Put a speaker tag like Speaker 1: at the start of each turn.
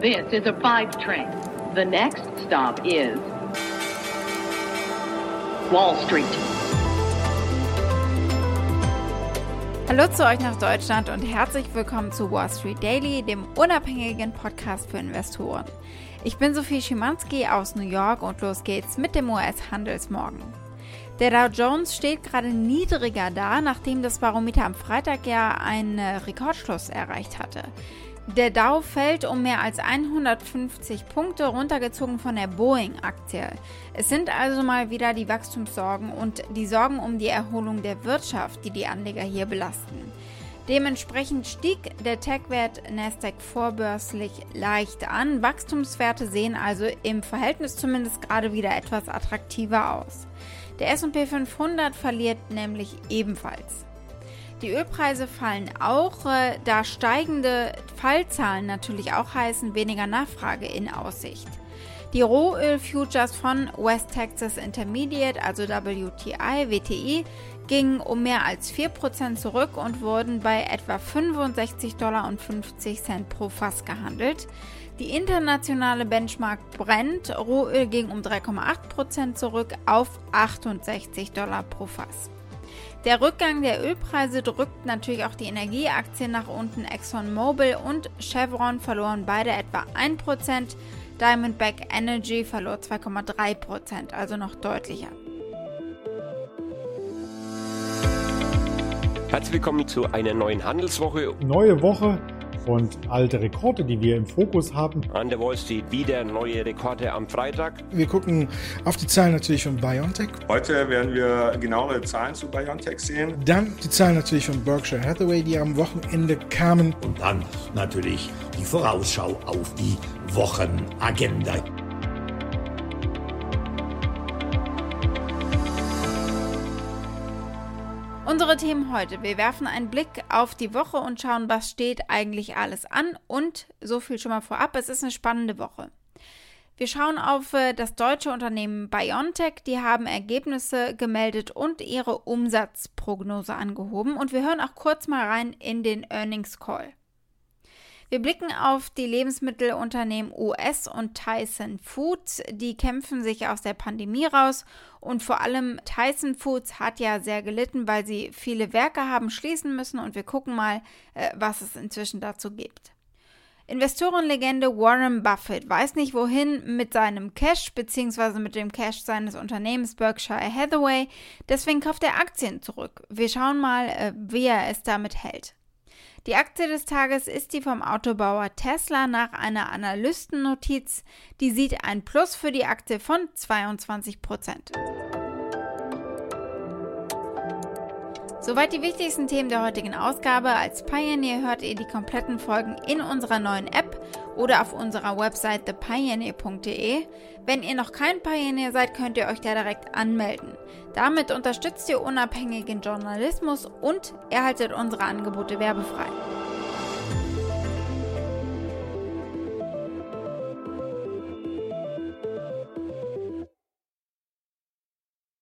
Speaker 1: This is a five train. The next stop is Wall Street.
Speaker 2: Hallo zu euch nach Deutschland und herzlich willkommen zu Wall Street Daily, dem unabhängigen Podcast für Investoren. Ich bin Sophie Schimanski aus New York und los geht's mit dem US-Handelsmorgen. Der Dow Jones steht gerade niedriger da, nachdem das Barometer am Freitag ja einen Rekordschluss erreicht hatte. Der Dow fällt um mehr als 150 Punkte, runtergezogen von der Boeing-Aktie. Es sind also mal wieder die Wachstumssorgen und die Sorgen um die Erholung der Wirtschaft, die die Anleger hier belasten. Dementsprechend stieg der Tech-Wert Nasdaq vorbörslich leicht an. Wachstumswerte sehen also im Verhältnis zumindest gerade wieder etwas attraktiver aus. Der SP 500 verliert nämlich ebenfalls. Die Ölpreise fallen auch, äh, da steigende Fallzahlen natürlich auch heißen weniger Nachfrage in Aussicht. Die Rohöl-Futures von West Texas Intermediate, also WTI, WTI, gingen um mehr als 4% zurück und wurden bei etwa 65,50 Dollar pro Fass gehandelt. Die internationale Benchmark Brent Rohöl ging um 3,8% zurück auf 68 Dollar pro Fass. Der Rückgang der Ölpreise drückt natürlich auch die Energieaktien nach unten. ExxonMobil und Chevron verloren beide etwa 1%. Diamondback Energy verlor 2,3%, also noch deutlicher.
Speaker 3: Herzlich willkommen zu einer neuen Handelswoche.
Speaker 4: Neue Woche und alte Rekorde, die wir im Fokus haben.
Speaker 3: An der Wall Street wieder neue Rekorde am Freitag.
Speaker 5: Wir gucken auf die Zahlen natürlich von BioNTech.
Speaker 6: Heute werden wir genauere Zahlen zu BioNTech sehen.
Speaker 5: Dann die Zahlen natürlich von Berkshire Hathaway, die am Wochenende kamen.
Speaker 7: Und dann natürlich die Vorausschau auf die Wochenagenda.
Speaker 2: Unsere Themen heute. Wir werfen einen Blick auf die Woche und schauen, was steht eigentlich alles an. Und so viel schon mal vorab, es ist eine spannende Woche. Wir schauen auf äh, das deutsche Unternehmen BioNTech. Die haben Ergebnisse gemeldet und ihre Umsatzprognose angehoben. Und wir hören auch kurz mal rein in den Earnings Call. Wir blicken auf die Lebensmittelunternehmen US und Tyson Foods. Die kämpfen sich aus der Pandemie raus und vor allem Tyson Foods hat ja sehr gelitten, weil sie viele Werke haben schließen müssen und wir gucken mal, äh, was es inzwischen dazu gibt. Investorenlegende Warren Buffett weiß nicht wohin mit seinem Cash bzw. mit dem Cash seines Unternehmens Berkshire Hathaway, deswegen kauft er Aktien zurück. Wir schauen mal, äh, wie er es damit hält. Die Aktie des Tages ist die vom Autobauer Tesla nach einer Analystennotiz. Die sieht ein Plus für die Aktie von 22 Prozent. Soweit die wichtigsten Themen der heutigen Ausgabe. Als Pioneer hört ihr die kompletten Folgen in unserer neuen App oder auf unserer Website thepioneer.de. Wenn ihr noch kein Pioneer seid, könnt ihr euch da direkt anmelden. Damit unterstützt ihr unabhängigen Journalismus und erhaltet unsere Angebote werbefrei.